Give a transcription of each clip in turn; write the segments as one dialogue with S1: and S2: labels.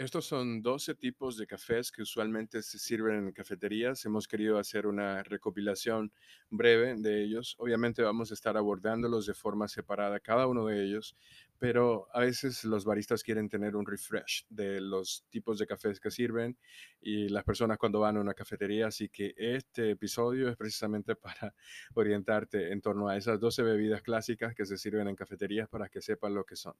S1: Estos son 12 tipos de cafés que usualmente se sirven en cafeterías. Hemos querido hacer una recopilación breve de ellos. Obviamente vamos a estar abordándolos de forma separada, cada uno de ellos, pero a veces los baristas quieren tener un refresh de los tipos de cafés que sirven y las personas cuando van a una cafetería. Así que este episodio es precisamente para orientarte en torno a esas 12 bebidas clásicas que se sirven en cafeterías para que sepan lo que son.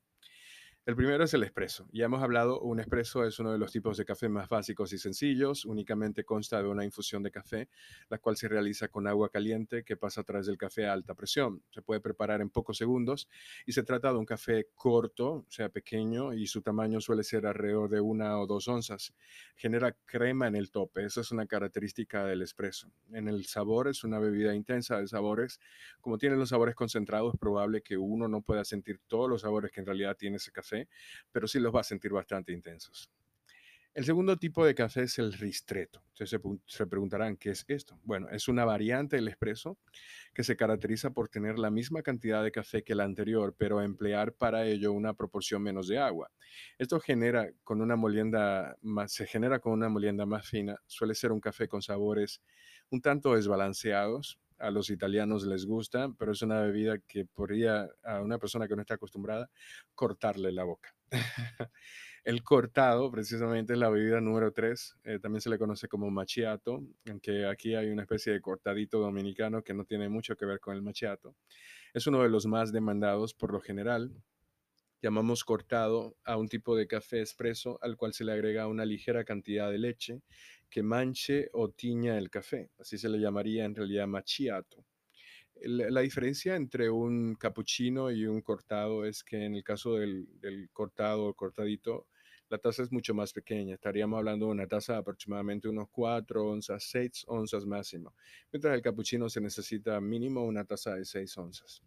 S1: El primero es el espresso. Ya hemos hablado, un espresso es uno de los tipos de café más básicos y sencillos. Únicamente consta de una infusión de café, la cual se realiza con agua caliente que pasa a través del café a alta presión. Se puede preparar en pocos segundos y se trata de un café corto, sea, pequeño, y su tamaño suele ser alrededor de una o dos onzas. Genera crema en el tope. Esa es una característica del espresso. En el sabor es una bebida intensa de sabores. Como tiene los sabores concentrados, es probable que uno no pueda sentir todos los sabores que en realidad tiene ese café pero sí los va a sentir bastante intensos. El segundo tipo de café es el ristretto. Entonces se, preguntarán, ¿qué es esto? Bueno, es una variante del espresso que se caracteriza por tener la misma cantidad de café que el anterior, pero emplear para ello una proporción menos de agua. Esto genera con una molienda se genera con una molienda más fina. Suele ser un café con sabores un tanto desbalanceados, a los italianos les gusta, pero es una bebida que podría a una persona que no está acostumbrada cortarle la boca. el cortado, precisamente, es la bebida número 3. Eh, también se le conoce como machiato, aunque aquí hay una especie de cortadito dominicano que no tiene mucho que ver con el machiato. Es uno de los más demandados por lo general. Llamamos cortado a un tipo de café expreso al cual se le agrega una ligera cantidad de leche que manche o tiña el café. Así se le llamaría en realidad macchiato. La diferencia entre un cappuccino y un cortado es que en el caso del, cortado o cortadito, la taza es mucho más pequeña. Estaríamos hablando de una taza de aproximadamente unos 4 onzas, 6 onzas máximo. Mientras el cappuccino se necesita mínimo una taza de 6 onzas.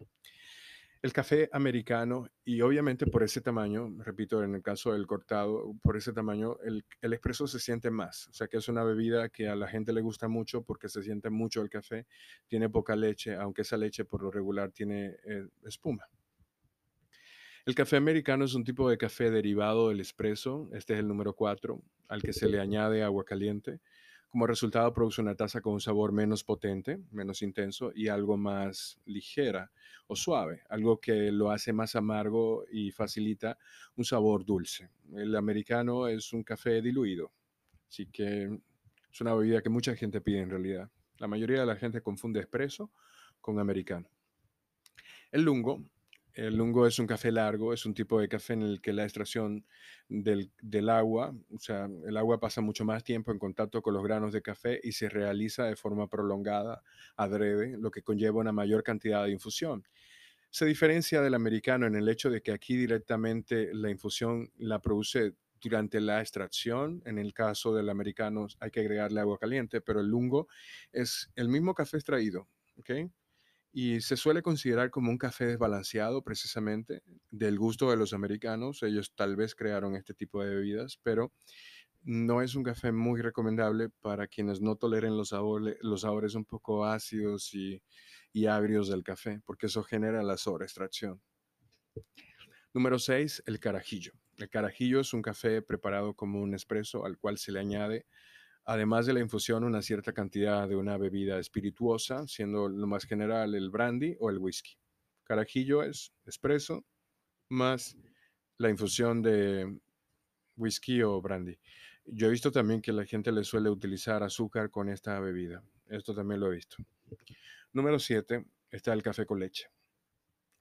S1: El café americano, y obviamente por ese tamaño, repito, en el caso del cortado, por ese tamaño, el, el expreso se siente más. O sea que es una bebida que a la gente le gusta mucho porque se siente mucho el café, tiene poca leche, aunque esa leche por lo regular tiene eh, espuma. El café americano es un tipo de café derivado del espresso, este es el número 4, al que se le añade agua caliente. Como resultado produce una taza con un sabor menos potente, menos intenso y algo más ligera o suave, algo que lo hace más amargo y facilita un sabor dulce. El americano es un café diluido, así que es una bebida que mucha gente pide en realidad. La mayoría de la gente confunde espresso con americano. El lungo el lungo es un café largo, es un tipo de café en el que la extracción del, agua, o sea, el agua pasa mucho más tiempo en contacto con los granos de café y se realiza de forma prolongada, adrede, lo que conlleva una mayor cantidad de infusión. Se diferencia del americano en el hecho de que aquí directamente la infusión la produce durante la extracción. En el caso del americano hay que agregarle agua caliente, pero el lungo es el mismo café extraído, ¿ok? Y se suele considerar como un café desbalanceado precisamente del gusto de los americanos. Ellos tal vez crearon este tipo de bebidas, pero no es un café muy recomendable para quienes no toleren los sabores, los sabores un poco ácidos y, y agrios del café, porque eso genera la sobreextracción. Número 6, el carajillo. El carajillo es un café preparado como un espresso al cual se le añade además de la infusión, una cierta cantidad de una bebida espirituosa, siendo lo más general el brandy o el whisky. Carajillo es espresso más la infusión de whisky o brandy. Yo he visto también que la gente le suele utilizar azúcar con esta bebida. Esto también lo he visto. Número 7 está el café con leche.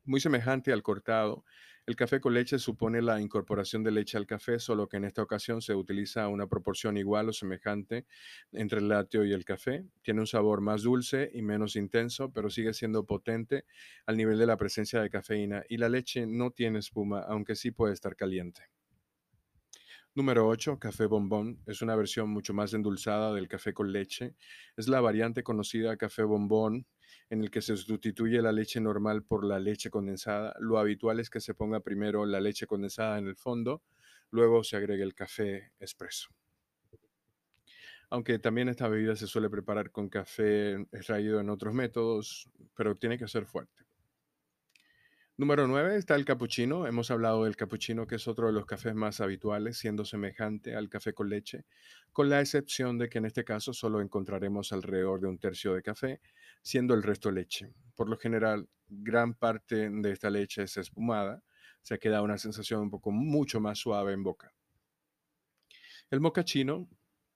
S1: Muy semejante al cortado, el café con leche supone la incorporación de leche al café, solo que en esta ocasión se utiliza una proporción igual o semejante entre el lácteo y el café. Tiene un sabor más dulce y menos intenso, pero sigue siendo potente al nivel de la presencia de cafeína y la leche no tiene espuma, aunque sí puede estar caliente. Número 8, café bombón. Es una versión mucho más endulzada del café con leche. Es la variante conocida café bombón en el que se sustituye la leche normal por la leche condensada. Lo habitual es que se ponga primero la leche condensada en el fondo, luego se agregue el café expreso. Aunque también esta bebida se suele preparar con café extraído en otros métodos, pero tiene que ser fuerte. Número 9 está el capuchino. Hemos hablado del capuchino, que es otro de los cafés más habituales, siendo semejante al café con leche, con la excepción de que en este caso solo encontraremos alrededor de un tercio de café, siendo el resto leche. Por lo general, gran parte de esta leche es espumada, se queda una sensación un poco mucho más suave en boca. El mocachino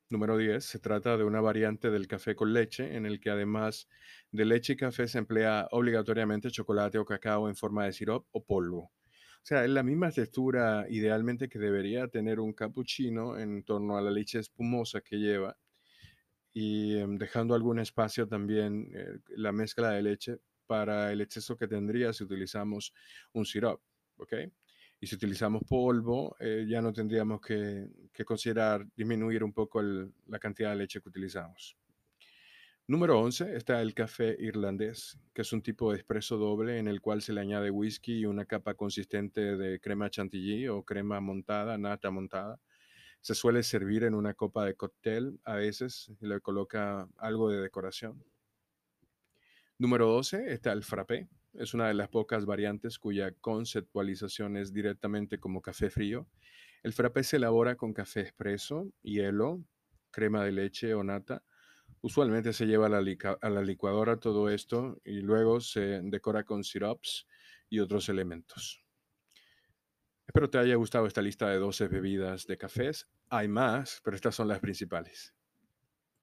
S1: Número 10. Se trata de una variante del café con leche en el que además de leche y café se emplea obligatoriamente chocolate o cacao en forma de sirope o polvo. O sea, es la misma textura idealmente que debería tener un cappuccino en torno a la leche espumosa que lleva y em, dejando algún espacio también eh, la mezcla de leche para el exceso que tendría si utilizamos un sirope. ¿ok? Y si utilizamos polvo, eh, ya no tendríamos que, considerar disminuir un poco la cantidad de leche que utilizamos. Número 11 está el café irlandés, que es un tipo de espresso doble en el cual se le añade whisky y una capa consistente de crema chantilly o crema montada, nata montada. Se suele servir en una copa de cóctel a veces y le coloca algo de decoración. Número 12 está el frappé, es una de las pocas variantes cuya conceptualización es directamente como café frío. El frappé se elabora con café expreso, hielo, crema de leche o nata. Usualmente se lleva a la, licuadora todo esto y luego se decora con sirops y otros elementos. Espero te haya gustado esta lista de 12 bebidas de cafés. Hay más, pero estas son las principales.